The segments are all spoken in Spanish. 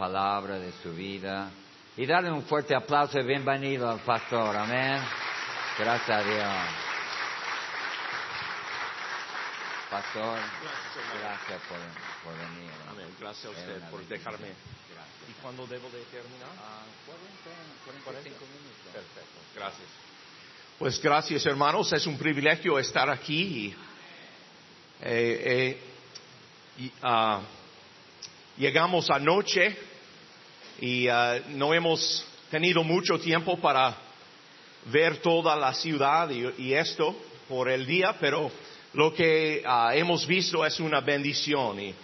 palabra de su vida. Y darle un fuerte aplauso y bienvenido al pastor. Amén. Gracias a Dios. Pastor, gracias por, por venir. Amén. Gracias a usted por dejarme. Gracias. ¿Y cuándo debo de terminar? Ah, 40, 45 minutos. Perfecto. Gracias. Pues gracias, hermanos. Es un privilegio estar aquí. Y, eh, eh, y, ah, llegamos anoche y ah, no hemos tenido mucho tiempo para ver toda la ciudad y, y esto por el día, pero lo que ah, hemos visto es una bendición y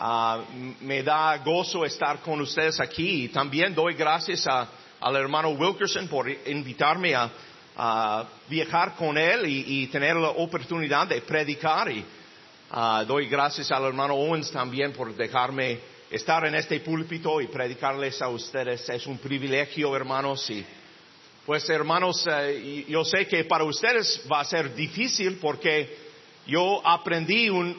m- me da gozo estar con ustedes aquí. Y también doy gracias a- al hermano Wilkerson por invitarme a, a viajar con él y, y tener la oportunidad de predicar. Y doy gracias al hermano Owens también por dejarme estar en este púlpito y predicarles a ustedes. Es un privilegio, hermanos, y pues hermanos, eh, yo sé que para ustedes va a ser difícil porque yo aprendí un,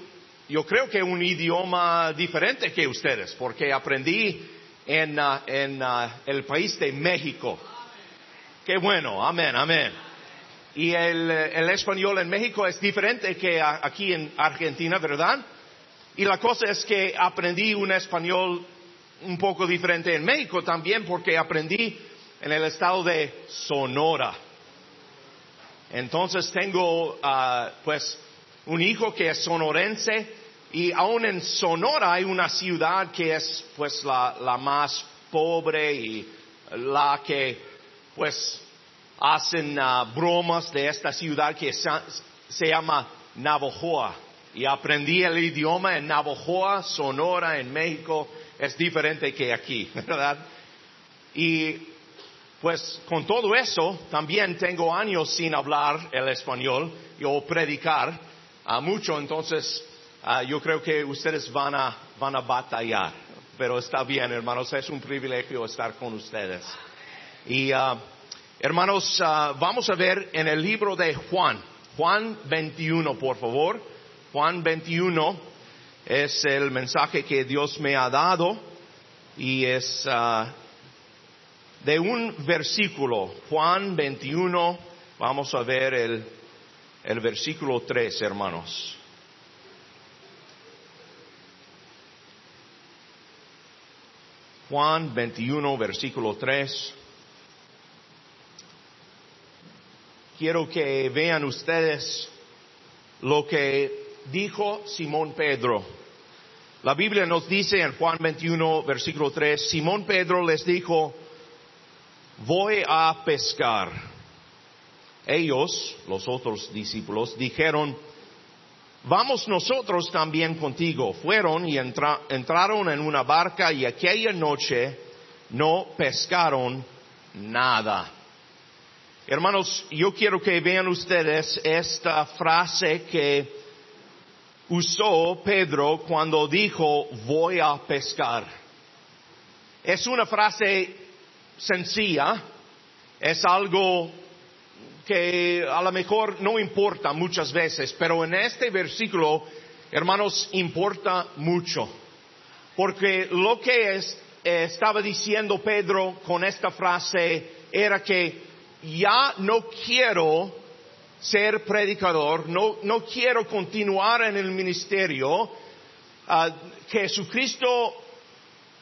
yo creo que un idioma diferente que ustedes, porque aprendí en, ah, en ah, el país de México. Qué bueno, amén, amén. Y el, eh, el español en México es diferente que aquí en Argentina, ¿verdad? Y la cosa es que aprendí un español un poco diferente en México también porque aprendí en el estado de Sonora. Entonces tengo ah, pues un hijo que es sonorense y aún en Sonora hay una ciudad que es pues la, más pobre y la que pues hacen ah, bromas de esta ciudad que sa- se llama Navojoa. Y aprendí el idioma en Navojoa, Sonora, en México. Es diferente que aquí, ¿verdad? Y pues con todo eso también tengo años sin hablar el español o predicar ah, mucho, entonces ah, yo creo que ustedes van a, van a batallar. Pero está bien, hermanos, es un privilegio estar con ustedes. Y ah, hermanos, ah, vamos a ver en el libro de Juan, Juan 21, por favor. Juan 21 es el mensaje que Dios me ha dado y es ah, de un versículo, Juan 21, vamos a ver el, el versículo 3, hermanos. Juan 21, versículo 3. Quiero que vean ustedes lo que dijo Simón Pedro. La Biblia nos dice en Juan 21, versículo 3, Simón Pedro les dijo, voy a pescar. Ellos, los otros discípulos, dijeron, vamos nosotros también contigo. Fueron y entra- entraron en una barca y aquella noche no pescaron nada. Hermanos, yo quiero que vean ustedes esta frase que usó Pedro cuando dijo voy a pescar. Es una frase sencilla, es algo que a lo mejor no importa muchas veces, pero en este versículo, hermanos, importa mucho. Porque lo que es- eh, estaba diciendo Pedro con esta frase era que ya no quiero ser predicador, no, no quiero continuar en el ministerio. Ah, Jesucristo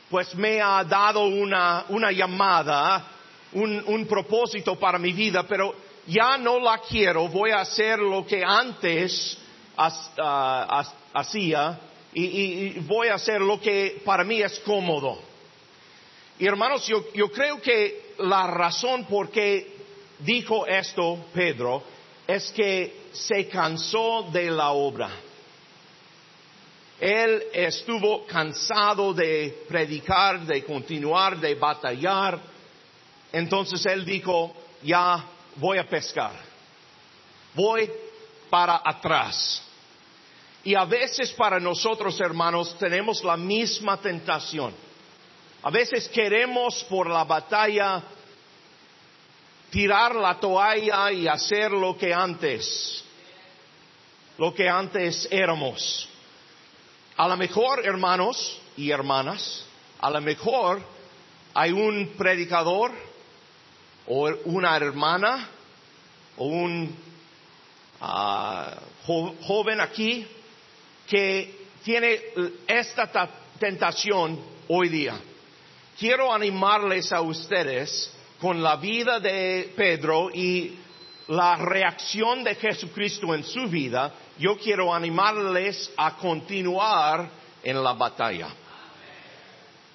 pues me ha dado una, una llamada, un, un propósito para mi vida, pero ya no la quiero, voy a hacer lo que antes ah, hacía y, y- y voy a hacer lo que para mí es cómodo. Y hermanos, yo, yo creo que la razón por qué dijo esto Pedro es que se cansó de la obra. Él estuvo cansado de predicar, de continuar, de batallar. Entonces él dijo, ya voy a pescar. Voy para atrás. Y a veces para nosotros, hermanos, tenemos la misma tentación. A veces queremos por la batalla tirar la toalla y hacer lo que antes, lo que antes éramos. A lo mejor, hermanos y hermanas, a lo mejor hay un predicador o una hermana o un jo- joven aquí que tiene esta ta- tentación hoy día. Quiero animarles a ustedes con la vida de Pedro y la reacción de Jesucristo en su vida. Yo quiero animarles a continuar en la batalla.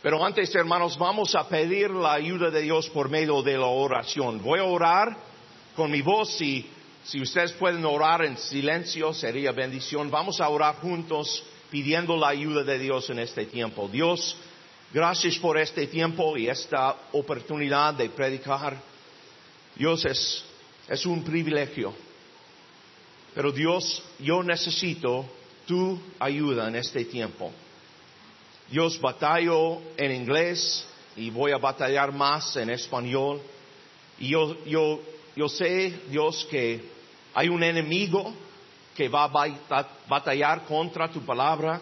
Pero antes, hermanos, vamos a pedir la ayuda de Dios por medio de la oración. Voy a orar con mi voz y si ustedes pueden orar en silencio sería bendición. Vamos a orar juntos pidiendo la ayuda de Dios en este tiempo. Dios, gracias por este tiempo y esta oportunidad de predicar. Dios es, un privilegio. Pero Dios, yo necesito tu ayuda en este tiempo. Dios batallo en inglés y voy a batallar más en español. Y yo, yo, yo sé, Dios, que hay un enemigo que va a bata- batallar contra tu palabra.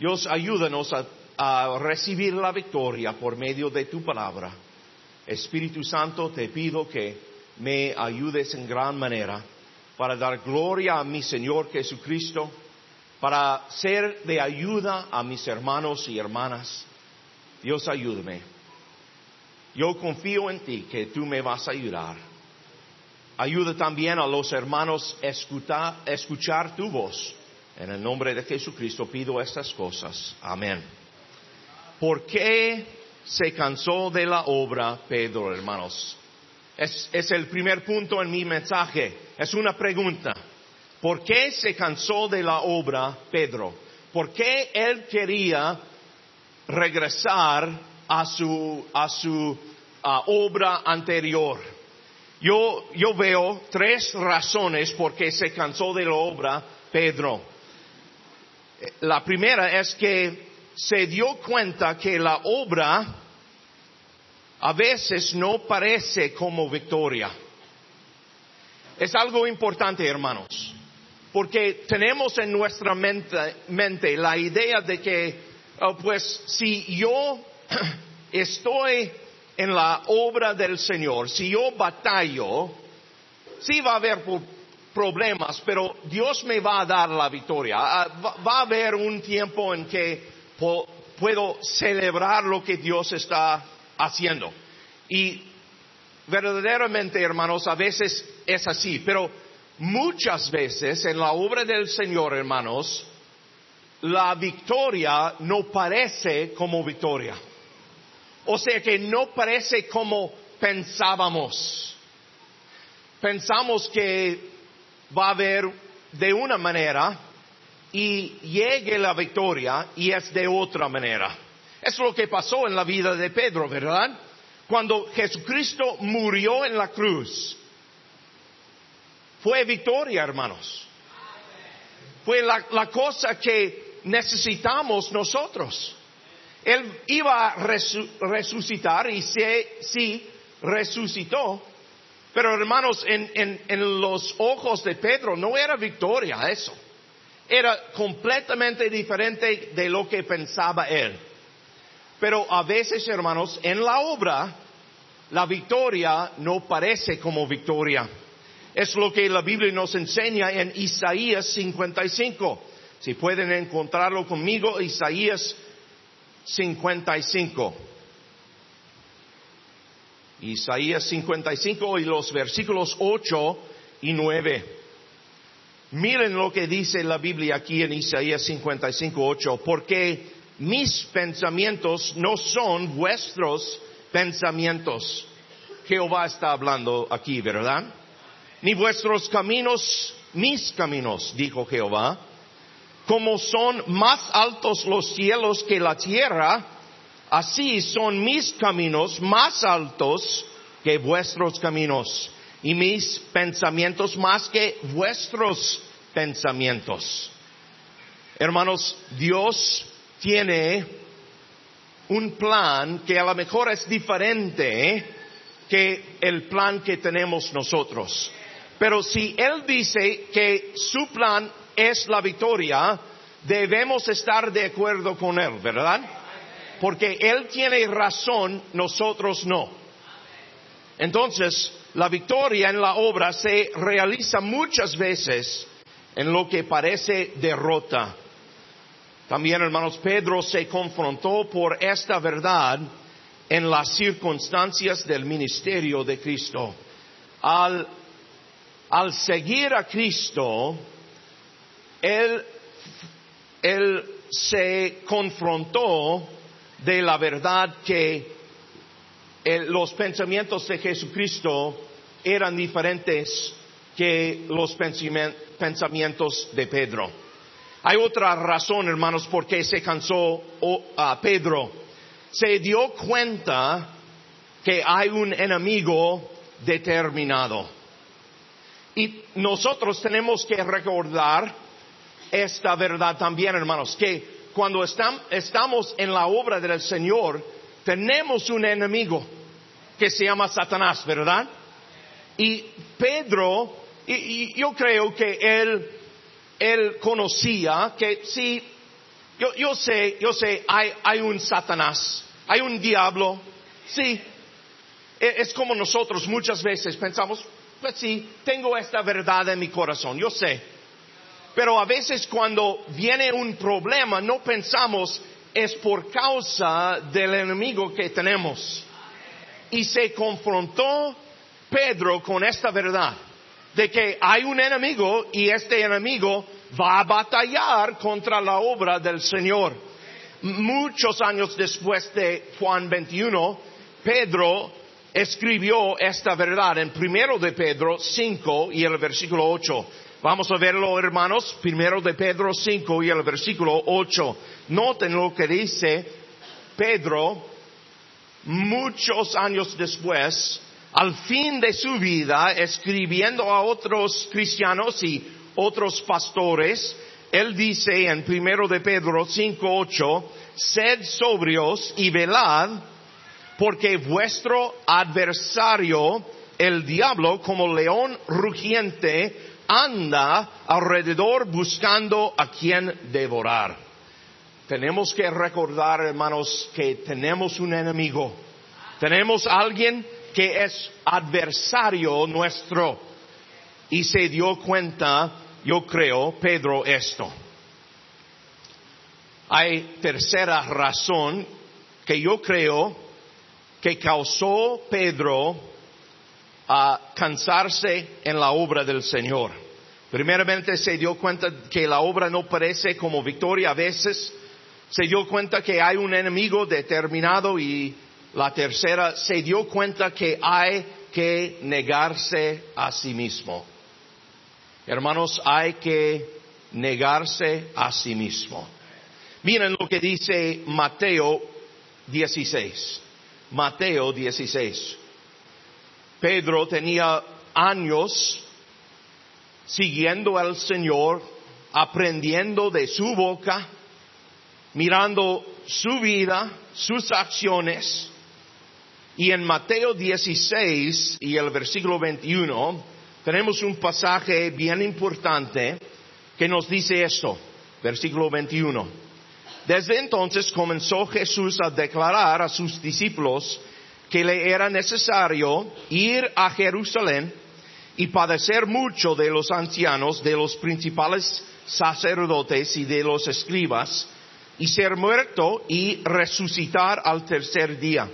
Dios, ayúdanos a, a recibir la victoria por medio de tu palabra. Espíritu Santo, te pido que me ayudes en gran manera para dar gloria a mi Señor Jesucristo para ser de ayuda a mis hermanos y hermanas. Dios ayúdame. Yo confío en ti que tú me vas a ayudar. Ayuda también a los hermanos a escuchar, escuchar tu voz. En el nombre de Jesucristo pido estas cosas. Amén. ¿Por qué se cansó de la obra Pedro, hermanos? Es, el primer punto en mi mensaje. Es una pregunta. ¿Por qué se cansó de la obra Pedro? ¿Por qué él quería regresar a su, a su obra anterior? Yo, yo veo tres razones por qué se cansó de la obra Pedro. La primera es que se dio cuenta que la obra a veces no parece como victoria. Es algo importante, hermanos, porque tenemos en nuestra mente, la idea de que, oh, pues, si yo estoy en la obra del Señor, si yo batallo, sí va a haber problemas, pero Dios me va a dar la victoria. Ah, Va, a haber un tiempo en que puedo celebrar lo que Dios está haciendo. Y verdaderamente, hermanos, a veces es así, pero muchas veces en la obra del Señor, hermanos, la victoria no parece como victoria. O sea que no parece como pensábamos. Pensamos que va a haber de una manera y llegue la victoria y es de otra manera. Es lo que pasó en la vida de Pedro, ¿verdad? Cuando Jesucristo murió en la cruz, fue victoria, hermanos. Fue la, cosa que necesitamos nosotros. Él iba a resu- resucitar y se- sí resucitó, pero hermanos, en los ojos de Pedro no era victoria eso. Era completamente diferente de lo que pensaba él. Pero a veces, hermanos, en la obra, la victoria no parece como victoria. Es lo que la Biblia nos enseña en Isaías 55. Si pueden encontrarlo conmigo, Isaías 55. Isaías 55 y los versículos 8 y 9. Miren lo que dice la Biblia aquí en Isaías 55, 8. Porque mis pensamientos no son vuestros pensamientos. Jehová está hablando aquí, ¿verdad? Ni vuestros caminos, mis caminos, dijo Jehová. Como son más altos los cielos que la tierra, así son mis caminos más altos que vuestros caminos y mis pensamientos más que vuestros pensamientos. Hermanos, Dios tiene un plan que a lo mejor es diferente que el plan que tenemos nosotros. Pero si Él dice que su plan es la victoria, debemos estar de acuerdo con Él, ¿verdad? porque Él tiene razón, nosotros no. Entonces, la victoria en la obra se realiza muchas veces en lo que parece derrota. También, hermanos, Pedro se confrontó por esta verdad en las circunstancias del ministerio de Cristo. Al, al seguir a Cristo, él, él se confrontó de la verdad que los pensamientos de Jesucristo eran diferentes que los pensamientos de Pedro. Hay otra razón, hermanos, por qué se cansó a Pedro. Se dio cuenta que hay un enemigo determinado. Y nosotros tenemos que recordar esta verdad también, hermanos, que cuando estamos en la obra del Señor, tenemos un enemigo que se llama Satanás, ¿verdad? Y Pedro, y, yo creo que él, él conocía que sí, yo, yo sé, yo sé, hay, hay un Satanás, hay un diablo, sí. E, es como nosotros muchas veces pensamos, pues sí, tengo esta verdad en mi corazón, yo sé. Pero a veces cuando viene un problema no pensamos es por causa del enemigo que tenemos. Y se confrontó Pedro con esta verdad de que hay un enemigo y este enemigo va a batallar contra la obra del Señor. Muchos años después de Juan 21, Pedro escribió esta verdad en primero de Pedro 5 y el versículo 8. Vamos a verlo, hermanos, primero de Pedro 5 y el versículo 8. Noten lo que dice Pedro muchos años después, al fin de su vida, escribiendo a otros cristianos y otros pastores, él dice en primero de Pedro 5:8, sed sobrios y velad, porque vuestro adversario, el diablo, como león rugiente, anda alrededor buscando a quien devorar. Tenemos que recordar, hermanos, que tenemos un enemigo. Tenemos alguien que es adversario nuestro. Y se dio cuenta, yo creo, Pedro, esto. Hay tercera razón que yo creo que causó Pedro a cansarse en la obra del Señor. Primeramente se dio cuenta que la obra no parece como victoria a veces, se dio cuenta que hay un enemigo determinado y la tercera se dio cuenta que hay que negarse a sí mismo. Hermanos, hay que negarse a sí mismo. Miren lo que dice Mateo 16. Mateo 16. Pedro tenía años siguiendo al Señor, aprendiendo de su boca, mirando su vida, sus acciones. Y en Mateo 16 y el versículo 21 tenemos un pasaje bien importante que nos dice esto, versículo 21. Desde entonces comenzó Jesús a declarar a sus discípulos que le era necesario ir a Jerusalén y padecer mucho de los ancianos, de los principales sacerdotes y de los escribas, y ser muerto y resucitar al tercer día.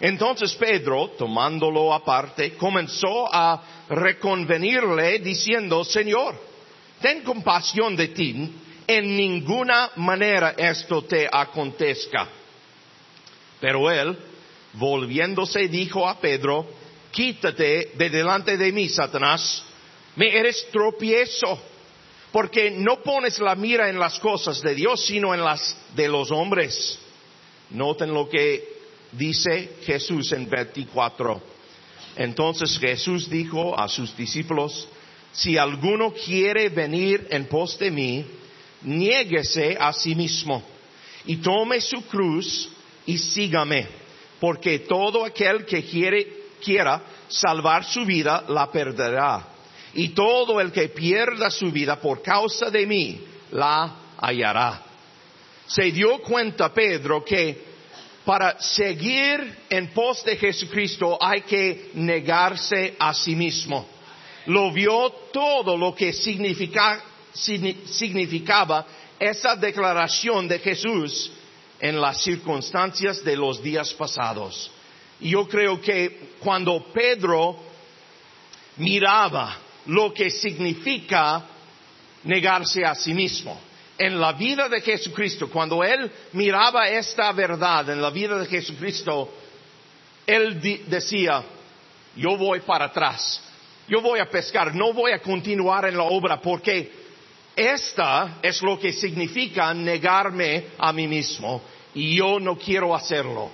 Entonces Pedro, tomándolo aparte, comenzó a reconvenirle diciendo, Señor, ten compasión de ti, en ninguna manera esto te acontezca. Pero él, volviéndose, dijo a Pedro, quítate de delante de mí, Satanás, me eres tropiezo, porque no pones la mira en las cosas de Dios, sino en las de los hombres. Noten lo que dice Jesús en 24. Entonces Jesús dijo a sus discípulos, si alguno quiere venir en pos de mí, niéguese a sí mismo y tome su cruz y sígame porque todo aquel que quiera salvar su vida la perderá. Y todo el que pierda su vida por causa de mí la hallará. Se dio cuenta Pedro que para seguir en pos de Jesucristo hay que negarse a sí mismo. Lo vio todo lo que significa, significaba esa declaración de Jesús en las circunstancias de los días pasados. Yo creo que cuando Pedro miraba lo que significa negarse a sí mismo, en la vida de Jesucristo, cuando él miraba esta verdad en la vida de Jesucristo, él decía, yo voy para atrás, yo voy a pescar, no voy a continuar en la obra porque esta es lo que significa negarme a mí mismo y yo no quiero hacerlo.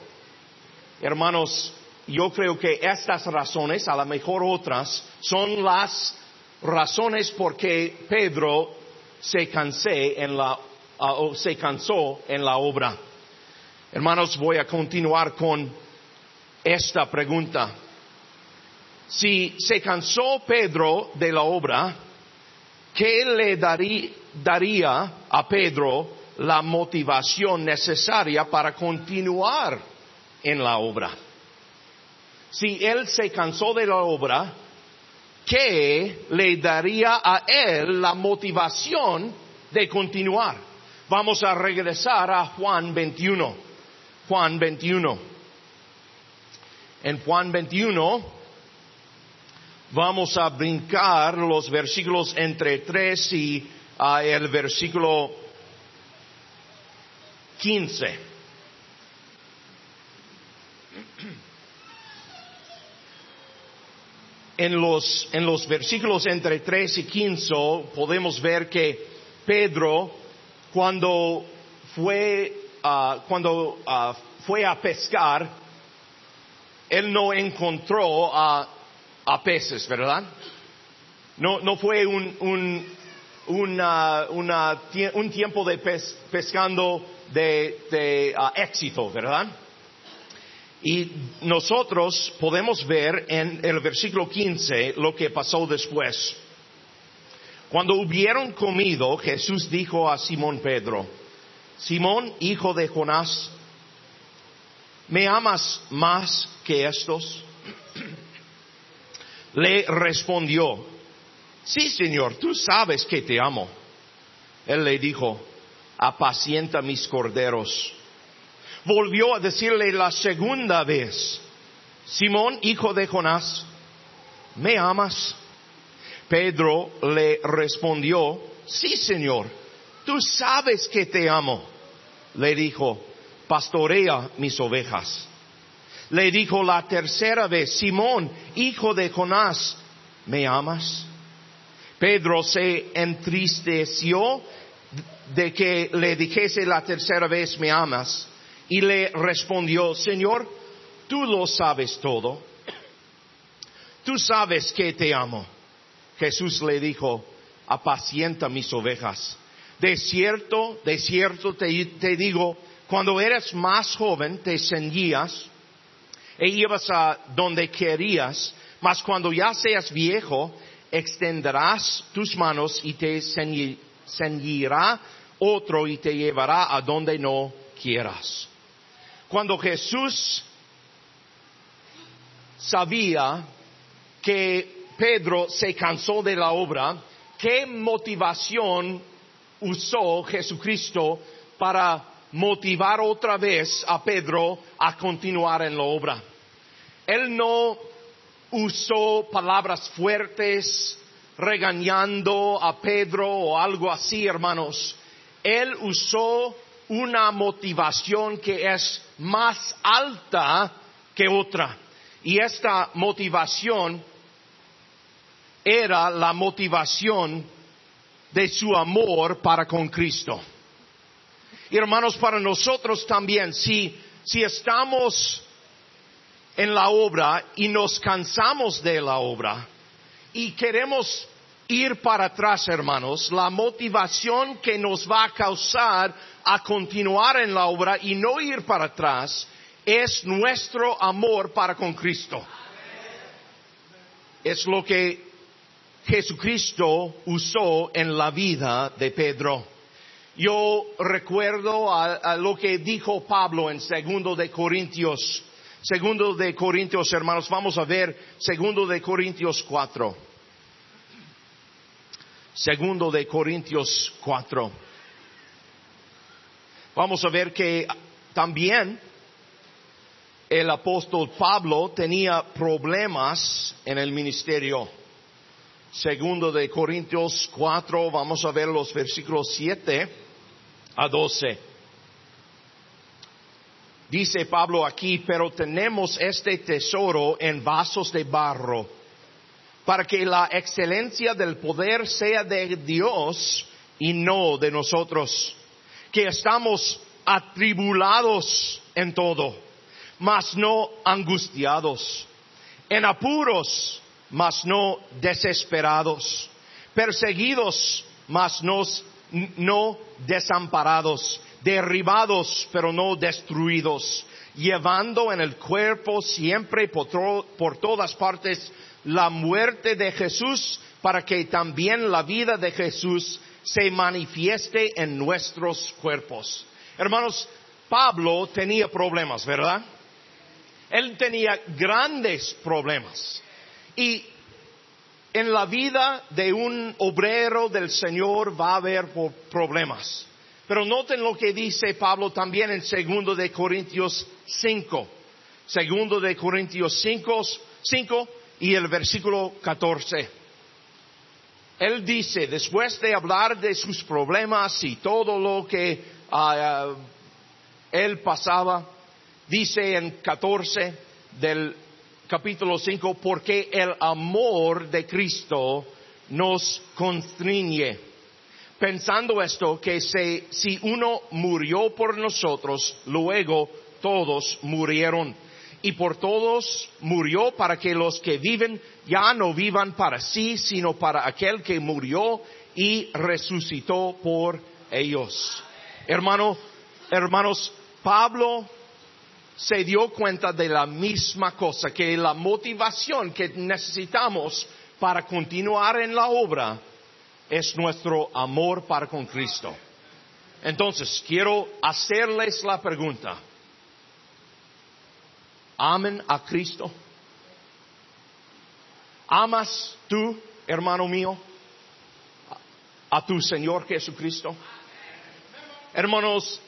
Hermanos, yo creo que estas razones, a lo mejor otras, son las razones por que Pedro se cansé en la, se cansó en la obra. Hermanos, voy a continuar con esta pregunta. Si se cansó Pedro de la obra, ¿qué le daría a Pedro la motivación necesaria para continuar en la obra? Si él se cansó de la obra, ¿Qué le daría a él la motivación de continuar. Vamos a regresar a Juan 21. Juan 21. En Juan 21 vamos a brincar los versículos entre 3 y uh, el versículo 15. En los, en los versículos entre 3 y 15 podemos ver que Pedro, cuando fue, ah, cuando, ah, fue a pescar, él no encontró a, a peces, ¿verdad? No, no fue un, un, una, una, un tiempo de pescando de, de uh, éxito, ¿verdad? Y nosotros podemos ver en el versículo 15 lo que pasó después. Cuando hubieron comido, Jesús dijo a Simón Pedro, Simón, hijo de Jonás, ¿me amas más que estos? Le respondió, sí, Señor, tú sabes que te amo. Él le dijo, apacienta mis corderos volvió a decirle la segunda vez, Simón, hijo de Jonás, ¿me amas? Pedro le respondió, sí, Señor, tú sabes que te amo. Le dijo, pastorea mis ovejas. Le dijo la tercera vez, Simón, hijo de Jonás, ¿me amas? Pedro se entristeció de que le dijese la tercera vez, ¿me amas? Y le respondió, Señor, tú lo sabes todo. Tú sabes que te amo. Jesús le dijo, apacienta mis ovejas. De cierto, de cierto te, digo, cuando eres más joven te ceñías e ibas a donde querías, mas cuando ya seas viejo, extenderás tus manos y te ceñirá otro y te llevará a donde no quieras. Cuando Jesús sabía que Pedro se cansó de la obra, ¿qué motivación usó Jesucristo para motivar otra vez a Pedro a continuar en la obra? Él no usó palabras fuertes regañando a Pedro o algo así, hermanos. Él usó una motivación que es más alta que otra. Y esta motivación era la motivación de su amor para con Cristo. Y hermanos, para nosotros también, si, si estamos en la obra y nos cansamos de la obra y queremos ir para atrás, hermanos, la motivación que nos va a causar a continuar en la obra y no ir para atrás es nuestro amor para con Cristo. Es lo que Jesucristo usó en la vida de Pedro. yo recuerdo a, lo que dijo Pablo en segundo de Corintios, segundo de Corintios, hermanos, vamos a ver segundo de Corintios 4. Segundo de Corintios 4. Vamos a ver que también el apóstol Pablo tenía problemas en el ministerio. Segundo de Corintios 4, vamos a ver los versículos 7 a 12. Dice Pablo aquí, pero tenemos este tesoro en vasos de barro, para que la excelencia del poder sea de Dios y no de nosotros, que estamos atribulados en todo, mas no angustiados, en apuros, mas no desesperados, perseguidos, mas no, desamparados, derribados, pero no destruidos, llevando en el cuerpo siempre por, todas partes la muerte de Jesús, para que también la vida de Jesús se manifieste en nuestros cuerpos. Hermanos, Pablo tenía problemas, ¿verdad? Él tenía grandes problemas. Y en la vida de un obrero del Señor va a haber problemas. Pero noten lo que dice Pablo también en segundo de Corintios 5. Segundo de Corintios 5, 5 y el versículo 14. Él dice, después de hablar de sus problemas y todo lo que ah, él pasaba, dice en 14 del capítulo 5, porque el amor de Cristo nos constriñe. Pensando esto, que se- si uno murió por nosotros, luego todos murieron. Y por todos murió para que los que viven ya no vivan para sí, sino para aquel que murió y resucitó por ellos. Hermano, hermanos, Pablo se dio cuenta de la misma cosa, que la motivación que necesitamos para continuar en la obra es nuestro amor para con Cristo. Entonces, quiero hacerles la pregunta. ¿Amen a Cristo? ¿Amas tú, hermano mío, a tu Señor Jesucristo? Hermanos,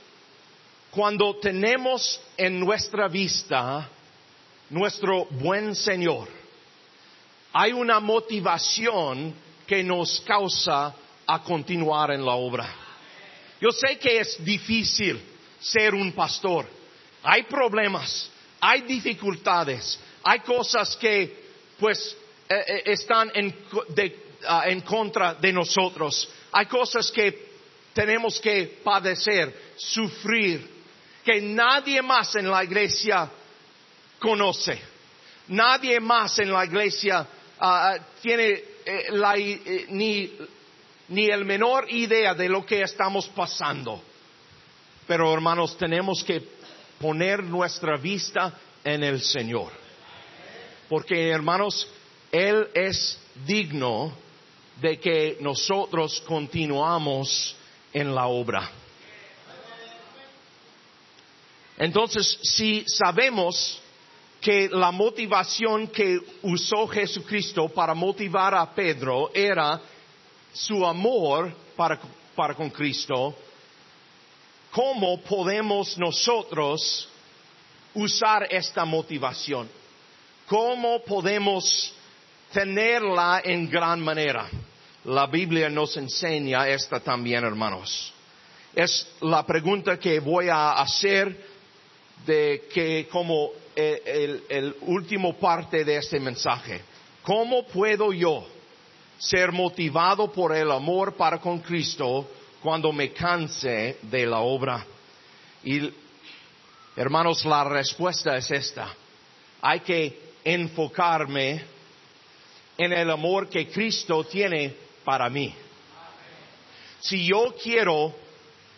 cuando tenemos en nuestra vista nuestro buen Señor, hay una motivación que nos causa a continuar en la obra. Yo sé que es difícil ser un pastor. Hay problemas, hay dificultades, hay cosas que pues eh, eh, están en, ah, en contra de nosotros. Hay cosas que tenemos que padecer, sufrir, que nadie más en la iglesia conoce. Nadie más en la iglesia ah, tiene eh, la eh, ni, ni el menor idea de lo que estamos pasando. Pero hermanos, tenemos que poner nuestra vista en el Señor. Porque hermanos, Él es digno de que nosotros continuamos en la obra. Entonces, si sabemos que la motivación que usó Jesucristo para motivar a Pedro era su amor para, para con Cristo, ¿cómo podemos nosotros usar esta motivación? ¿Cómo podemos tenerla en gran manera? La Biblia nos enseña esta también, hermanos. Es la pregunta que voy a hacer de que como el, el- el último parte de este mensaje. ¿Cómo puedo yo ser motivado por el amor para con Cristo cuando me canse de la obra? Y hermanos, la respuesta es esta. Hay que enfocarme en el amor que Cristo tiene para mí. Si yo quiero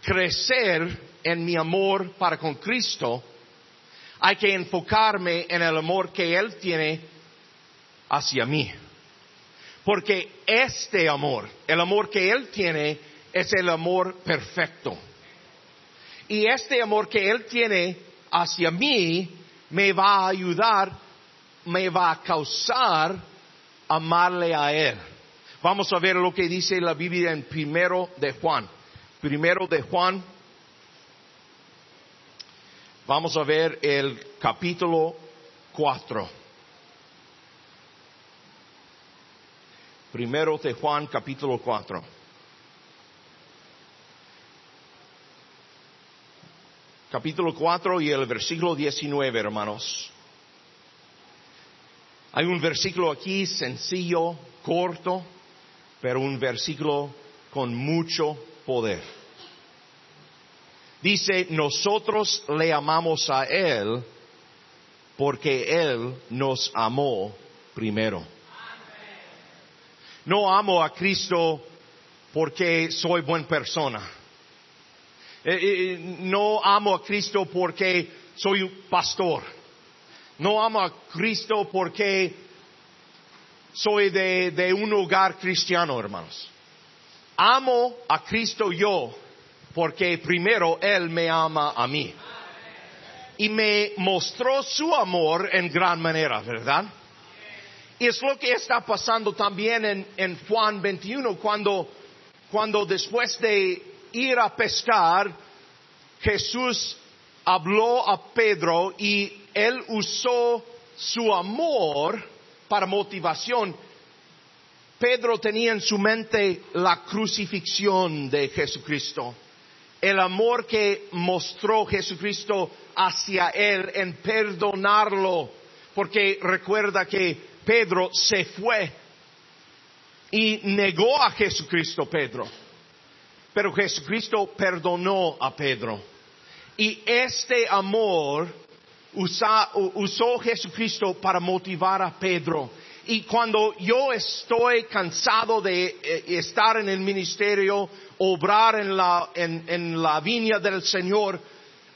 crecer en mi amor para con Cristo, hay que enfocarme en el amor que Él tiene hacia mí. Porque este amor, el amor que Él tiene, es el amor perfecto. Y este amor que Él tiene hacia mí me va a ayudar, me va a causar amarle a Él. Vamos a ver lo que dice la Biblia en primero de Juan. Primero de Juan. Vamos a ver el capítulo 4. Primero de Juan, capítulo 4. Capítulo 4 y el versículo 19, hermanos. Hay un versículo aquí sencillo, corto, pero un versículo con mucho poder. Dice, nosotros le amamos a Él porque Él nos amó primero. No amo a Cristo porque soy buena persona. Eh, eh, no amo a Cristo porque soy un pastor. No amo a Cristo porque soy de, de un hogar cristiano, hermanos. Amo a Cristo yo porque primero Él me ama a mí. Y me mostró su amor en gran manera, ¿verdad? Y es lo que está pasando también en, Juan 21, cuando, cuando después de ir a pescar, Jesús habló a Pedro y él usó su amor para motivación. Pedro tenía en su mente la crucifixión de Jesucristo, el amor que mostró Jesucristo hacia él en perdonarlo, porque recuerda que Pedro se fue y negó a Jesucristo Pedro, pero Jesucristo perdonó a Pedro. Y este amor usó Jesucristo para motivar a Pedro. Y cuando yo estoy cansado de eh, estar en el ministerio, obrar en la, en la viña del Señor,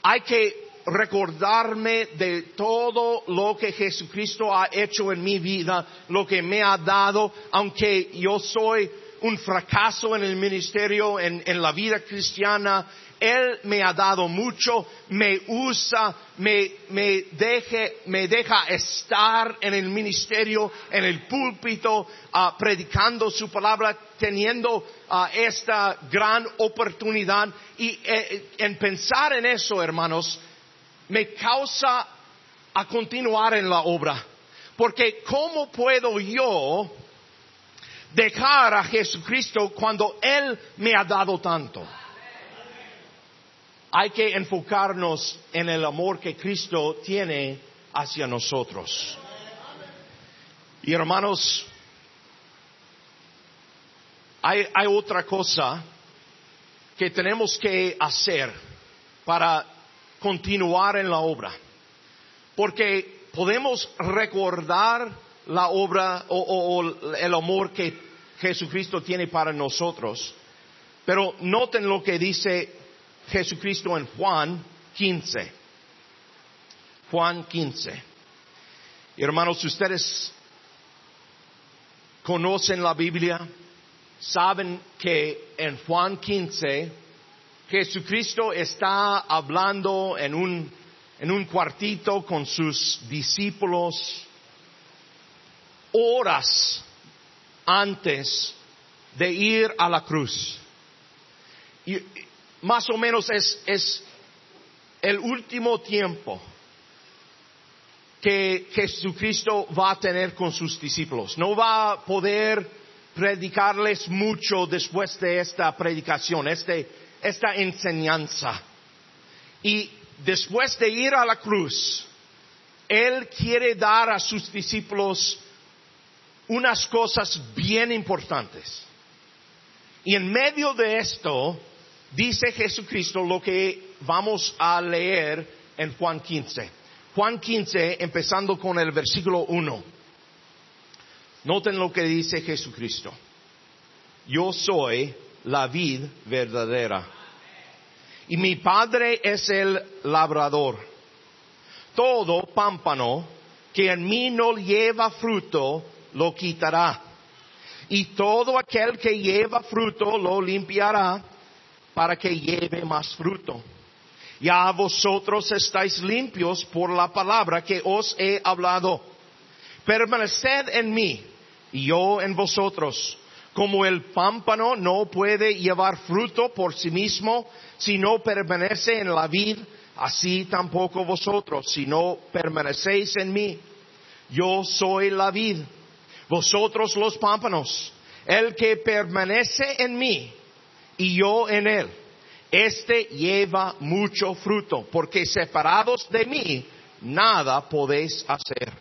hay que recordarme de todo lo que Jesucristo ha hecho en mi vida, lo que me ha dado, aunque yo soy un fracaso en el ministerio, en, en la vida cristiana, él me ha dado mucho, me usa, me, me, deje, me deja estar en el ministerio, en el púlpito, ah, predicando su palabra, teniendo ah, esta gran oportunidad. Y eh, en pensar en eso, hermanos, me causa a continuar en la obra. Porque ¿cómo puedo yo dejar a Jesucristo cuando Él me ha dado tanto? Hay que enfocarnos en el amor que Cristo tiene hacia nosotros. Y hermanos, hay, otra cosa que tenemos que hacer para continuar en la obra. Porque podemos recordar la obra o, el amor que Jesucristo tiene para nosotros. Pero noten lo que dice Jesucristo en Juan 15. Juan 15. Hermanos, ustedes conocen la Biblia, saben que en Juan 15 Jesucristo está hablando en un, en un cuartito con sus discípulos horas antes de ir a la cruz. Más o menos es, el último tiempo que Jesucristo va a tener con sus discípulos. No va a poder predicarles mucho después de esta predicación, este, esta enseñanza. Y después de ir a la cruz, Él quiere dar a sus discípulos unas cosas bien importantes. Y en medio de esto, dice Jesucristo lo que vamos a leer en Juan 15. Juan 15, empezando con el versículo 1. Noten lo que dice Jesucristo. Yo soy la vid verdadera. Y mi Padre es el labrador. Todo pámpano que en mí no lleva fruto, lo quitará. y todo aquel que lleva fruto lo limpiará para que lleve más fruto. Ya vosotros estáis limpios por la palabra que os he hablado. Permaneced en mí y yo en vosotros. Como el pámpano no puede llevar fruto por sí mismo si no permanece en la vid, así tampoco vosotros si no permanecéis en mí. Yo soy la vid, vosotros los pámpanos. El que permanece en mí y yo en él, este lleva mucho fruto, porque separados de mí nada podéis hacer.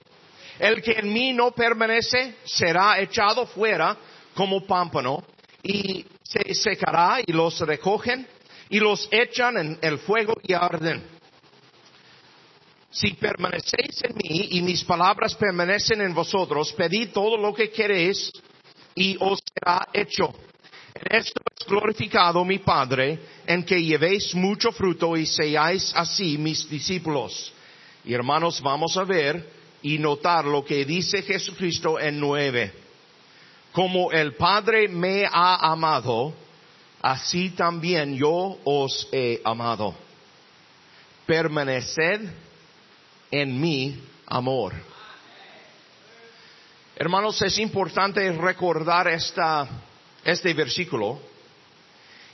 El que en mí no permanece será echado fuera como pámpano y se secará y los recogen y los echan en el fuego y arden. Si permanecéis en mí y mis palabras permanecen en vosotros, pedid todo lo que queréis y os será hecho. Esto es glorificado mi Padre, en que llevéis mucho fruto y seáis así mis discípulos. Y hermanos, vamos a ver y notar lo que dice Jesucristo en nueve. Como el Padre me ha amado, así también yo os he amado. Permaneced en mi amor. Hermanos, es importante recordar esta, este versículo.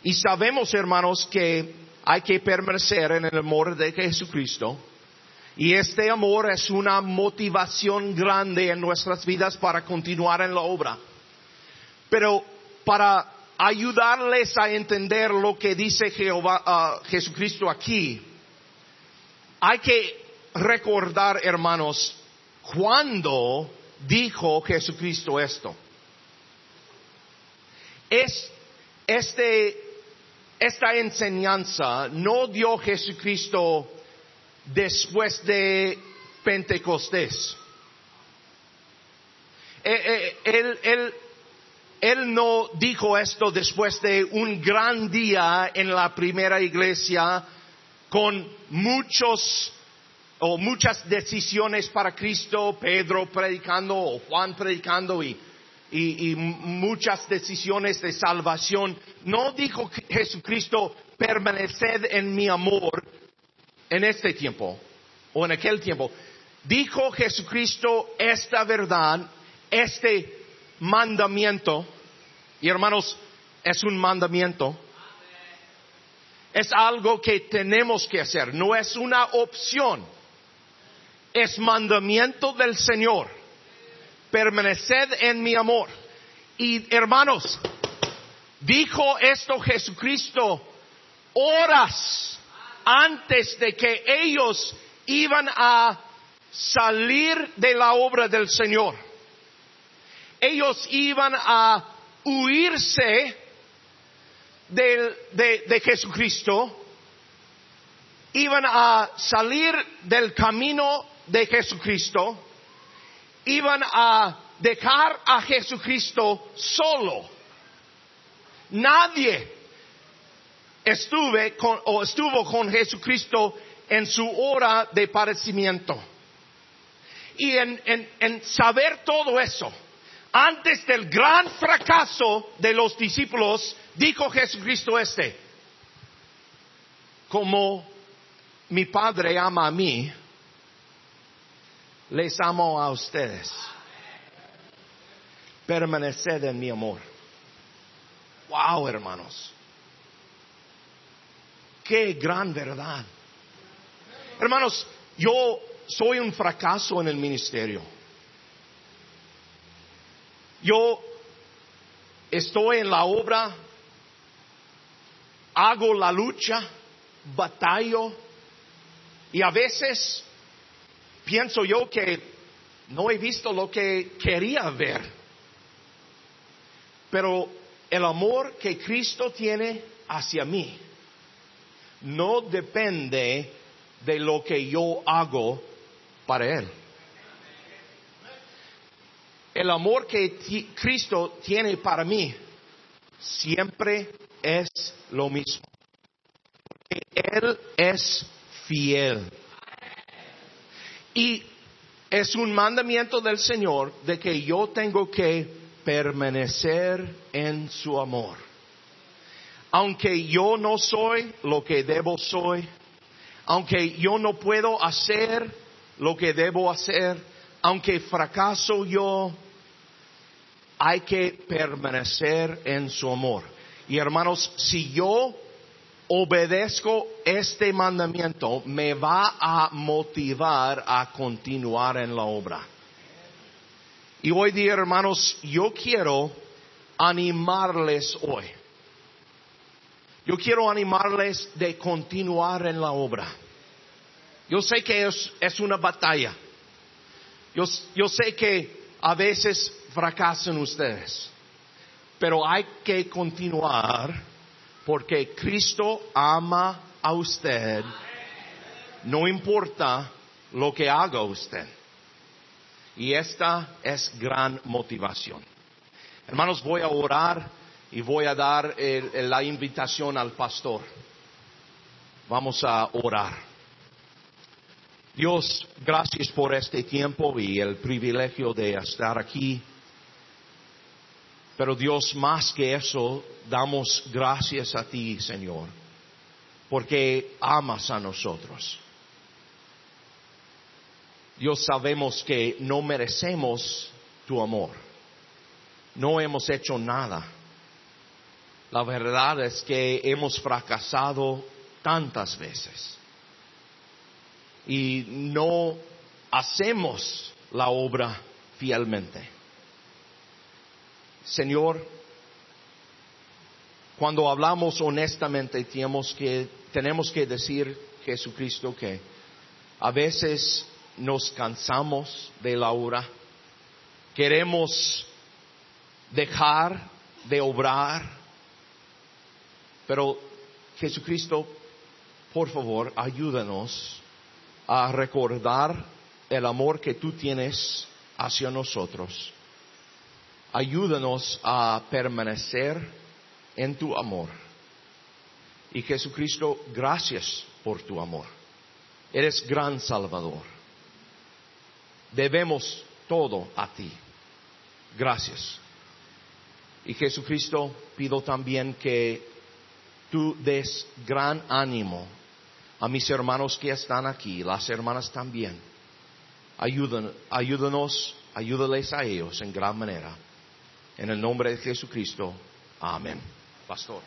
Y sabemos, hermanos, que hay que permanecer en el amor de Jesucristo. Y este amor es una motivación grande en nuestras vidas para continuar en la obra. Pero para ayudarles a entender lo que dice Jehová, ah, Jesucristo aquí, hay que recordar, hermanos, cuándo dijo Jesucristo esto. Es este, esta enseñanza no dio Jesucristo después de Pentecostés. Eh, eh, él, él no dijo esto después de un gran día en la primera iglesia con muchos o muchas decisiones para Cristo, Pedro predicando o Juan predicando y, y, muchas decisiones de salvación. No dijo Jesucristo, permaneced en mi amor en este tiempo o en aquel tiempo. Dijo Jesucristo esta verdad, este mandamiento, y hermanos, es un mandamiento, es algo que tenemos que hacer, no es una opción es mandamiento del Señor. Permaneced en mi amor. Y hermanos, dijo esto Jesucristo horas antes de que ellos iban a salir de la obra del Señor. Ellos iban a huirse de, de Jesucristo, iban a salir del camino de Jesucristo iban a dejar a Jesucristo solo. Nadie estuve con, o estuvo con Jesucristo en su hora de padecimiento. Y en, en saber todo eso, antes del gran fracaso de los discípulos, dijo Jesucristo este, como mi Padre ama a mí, les amo a ustedes. Permaneced en mi amor. Wow, hermanos. Qué gran verdad. Hermanos, yo soy un fracaso en el ministerio. Yo estoy en la obra, hago la lucha, batallo y a veces pienso yo que no he visto lo que quería ver. Pero el amor que Cristo tiene hacia mí no depende de lo que yo hago para Él. El amor que Cristo tiene para mí siempre es lo mismo. Él es fiel. Y es un mandamiento del Señor de que yo tengo que permanecer en su amor. Aunque yo no soy lo que debo soy, aunque yo no puedo hacer lo que debo hacer, aunque fracaso yo, hay que permanecer en su amor. Y hermanos, si yo obedezco este mandamiento, me va a motivar a continuar en la obra. Y hoy día, hermanos, yo quiero animarles hoy. Yo quiero animarles de continuar en la obra. Yo sé que es, una batalla. Yo sé que a veces fracasan ustedes, pero hay que continuar porque Cristo ama a usted, no importa lo que haga usted. Y esta es gran motivación. Hermanos, voy a orar y voy a dar la invitación al pastor. Vamos a orar. Dios, gracias por este tiempo y el privilegio de estar aquí. Pero Dios, más que eso, damos gracias a ti, Señor, porque amas a nosotros. Dios sabemos que no merecemos tu amor. No hemos hecho nada. La verdad es que hemos fracasado tantas veces. Y no hacemos la obra fielmente. Señor, cuando hablamos honestamente tenemos que, tenemos que decir, Jesucristo, que a veces nos cansamos de la obra, queremos dejar de obrar, pero Jesucristo, por favor, ayúdanos a recordar el amor que tú tienes hacia nosotros. Ayúdanos a permanecer en tu amor. Y Jesucristo, gracias por tu amor. Eres gran Salvador debemos todo a ti. Gracias. Y Jesucristo, pido también que tú des gran ánimo a mis hermanos que están aquí, las hermanas también. ayúdanos, ayúdales a ellos en gran manera. En el nombre de Jesucristo. Amén. Pastor.